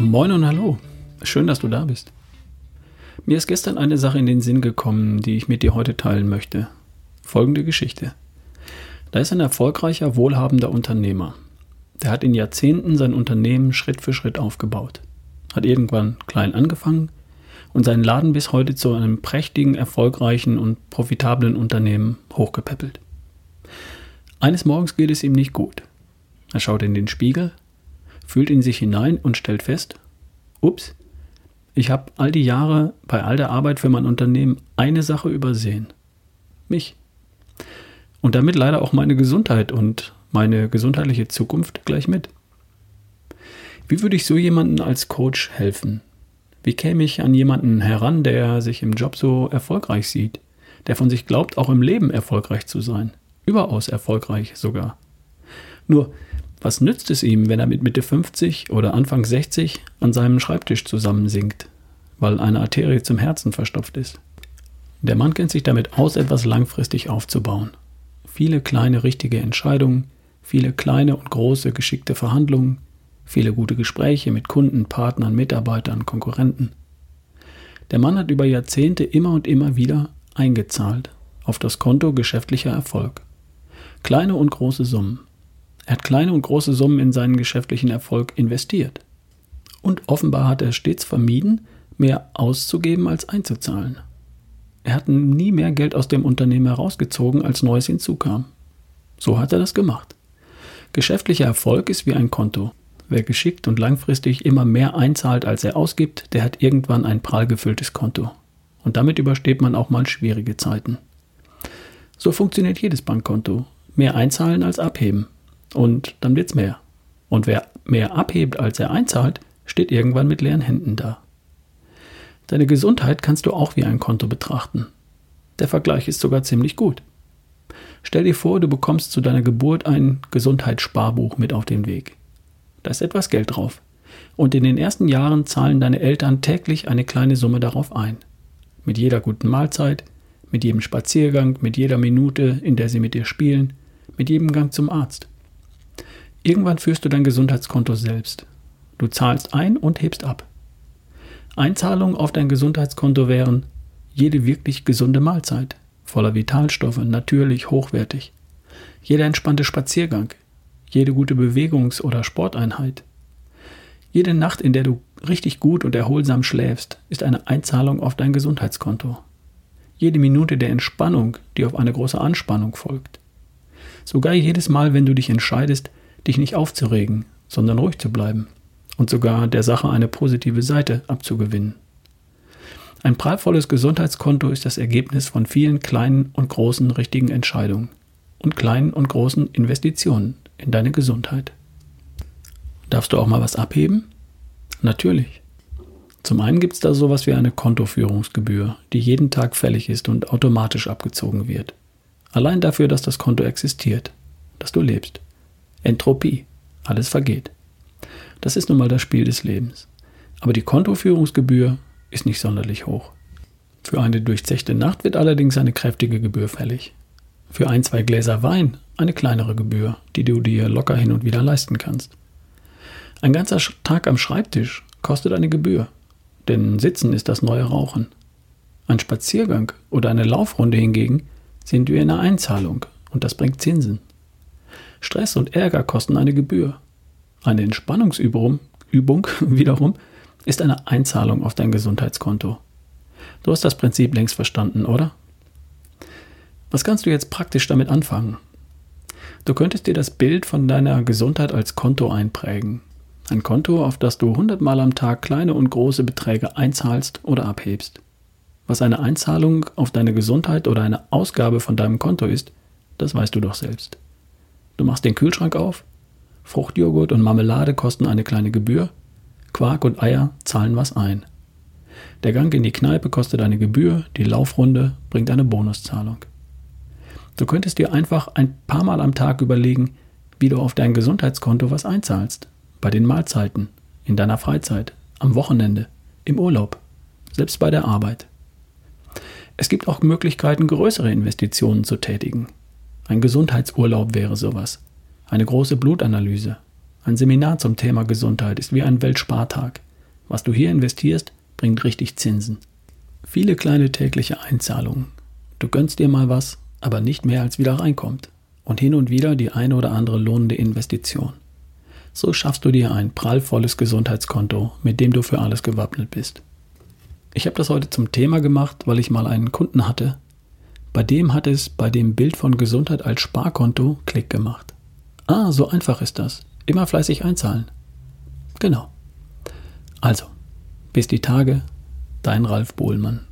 Moin und hallo. Schön, dass du da bist. Mir ist gestern eine Sache in den Sinn gekommen, die ich mit dir heute teilen möchte. Folgende Geschichte. Da ist ein erfolgreicher, wohlhabender Unternehmer. Der hat in Jahrzehnten sein Unternehmen Schritt für Schritt aufgebaut. Hat irgendwann klein angefangen und seinen Laden bis heute zu einem prächtigen, erfolgreichen und profitablen Unternehmen hochgepäppelt. Eines Morgens geht es ihm nicht gut. Er schaut in den Spiegel, fühlt in sich hinein und stellt fest, ups, ich habe all die Jahre bei all der Arbeit für mein Unternehmen eine Sache übersehen. Mich. Und damit leider auch meine Gesundheit und meine gesundheitliche Zukunft gleich mit. Wie würde ich so jemanden als Coach helfen? Wie käme ich an jemanden heran, der sich im Job so erfolgreich sieht, der von sich glaubt, auch im Leben erfolgreich zu sein? Überaus erfolgreich sogar. Nur, was nützt es ihm, wenn er mit Mitte 50 oder Anfang 60 an seinem Schreibtisch zusammensinkt, weil eine Arterie zum Herzen verstopft ist? Der Mann kennt sich damit aus, etwas langfristig aufzubauen. Viele kleine richtige Entscheidungen, viele kleine und große geschickte Verhandlungen, viele gute Gespräche mit Kunden, Partnern, Mitarbeitern, Konkurrenten. Der Mann hat über Jahrzehnte immer und immer wieder eingezahlt auf das Konto geschäftlicher Erfolg. Kleine und große Summen. Er hat kleine und große Summen in seinen geschäftlichen Erfolg investiert. Und offenbar hat er stets vermieden, mehr auszugeben als einzuzahlen. Er hat nie mehr Geld aus dem Unternehmen herausgezogen, als Neues hinzukam. So hat er das gemacht. Geschäftlicher Erfolg ist wie ein Konto. Wer geschickt und langfristig immer mehr einzahlt, als er ausgibt, der hat irgendwann ein prall gefülltes Konto. Und damit übersteht man auch mal schwierige Zeiten. So funktioniert jedes Bankkonto. Mehr einzahlen als abheben und dann wird's mehr. Und wer mehr abhebt, als er einzahlt, steht irgendwann mit leeren Händen da. Deine Gesundheit kannst du auch wie ein Konto betrachten. Der Vergleich ist sogar ziemlich gut. Stell dir vor, du bekommst zu deiner Geburt ein Gesundheitssparbuch mit auf den Weg. Da ist etwas Geld drauf. Und in den ersten Jahren zahlen deine Eltern täglich eine kleine Summe darauf ein. Mit jeder guten Mahlzeit, mit jedem Spaziergang, mit jeder Minute, in der sie mit dir spielen, mit jedem Gang zum Arzt. Irgendwann führst du dein Gesundheitskonto selbst. Du zahlst ein und hebst ab. Einzahlungen auf dein Gesundheitskonto wären jede wirklich gesunde Mahlzeit, voller Vitalstoffe, natürlich, hochwertig. Jeder entspannte Spaziergang, jede gute Bewegungs- oder Sporteinheit. Jede Nacht, in der du richtig gut und erholsam schläfst, ist eine Einzahlung auf dein Gesundheitskonto. Jede Minute der Entspannung, die auf eine große Anspannung folgt. Sogar jedes Mal, wenn du dich entscheidest, dich nicht aufzuregen, sondern ruhig zu bleiben und sogar der Sache eine positive Seite abzugewinnen. Ein prallvolles Gesundheitskonto ist das Ergebnis von vielen kleinen und großen richtigen Entscheidungen und kleinen und großen Investitionen in deine Gesundheit. Darfst du auch mal was abheben? Natürlich. Zum einen gibt es da sowas wie eine Kontoführungsgebühr, die jeden Tag fällig ist und automatisch abgezogen wird. Allein dafür, dass das Konto existiert, dass du lebst. Entropie. Alles vergeht. Das ist nun mal das Spiel des Lebens. Aber die Kontoführungsgebühr ist nicht sonderlich hoch. Für eine durchzechte Nacht wird allerdings eine kräftige Gebühr fällig. Für ein, zwei Gläser Wein eine kleinere Gebühr, die du dir locker hin und wieder leisten kannst. Ein ganzer Tag am Schreibtisch kostet eine Gebühr, denn Sitzen ist das neue Rauchen. Ein Spaziergang oder eine Laufrunde hingegen sind wir in einer Einzahlung und das bringt Zinsen. Stress und Ärger kosten eine Gebühr. Eine Entspannungsübung Übung, wiederum ist eine Einzahlung auf dein Gesundheitskonto. Du hast das Prinzip längst verstanden, oder? Was kannst du jetzt praktisch damit anfangen? Du könntest dir das Bild von deiner Gesundheit als Konto einprägen. Ein Konto, auf das du hundertmal am Tag kleine und große Beträge einzahlst oder abhebst. Was eine Einzahlung auf deine Gesundheit oder eine Ausgabe von deinem Konto ist, das weißt du doch selbst. Du machst den Kühlschrank auf, Fruchtjoghurt und Marmelade kosten eine kleine Gebühr, Quark und Eier zahlen was ein. Der Gang in die Kneipe kostet eine Gebühr, die Laufrunde bringt eine Bonuszahlung. Du könntest dir einfach ein paar Mal am Tag überlegen, wie du auf dein Gesundheitskonto was einzahlst. Bei den Mahlzeiten, in deiner Freizeit, am Wochenende, im Urlaub, selbst bei der Arbeit. Es gibt auch Möglichkeiten, größere Investitionen zu tätigen. Ein Gesundheitsurlaub wäre sowas. Eine große Blutanalyse. Ein Seminar zum Thema Gesundheit ist wie ein Weltspartag. Was du hier investierst, bringt richtig Zinsen. Viele kleine tägliche Einzahlungen. Du gönnst dir mal was, aber nicht mehr als wieder reinkommt. Und hin und wieder die eine oder andere lohnende Investition. So schaffst du dir ein prallvolles Gesundheitskonto, mit dem du für alles gewappnet bist. Ich habe das heute zum Thema gemacht, weil ich mal einen Kunden hatte. Bei dem hat es bei dem Bild von Gesundheit als Sparkonto Klick gemacht. Ah, so einfach ist das. Immer fleißig einzahlen. Genau. Also, bis die Tage, dein Ralf Bohlmann.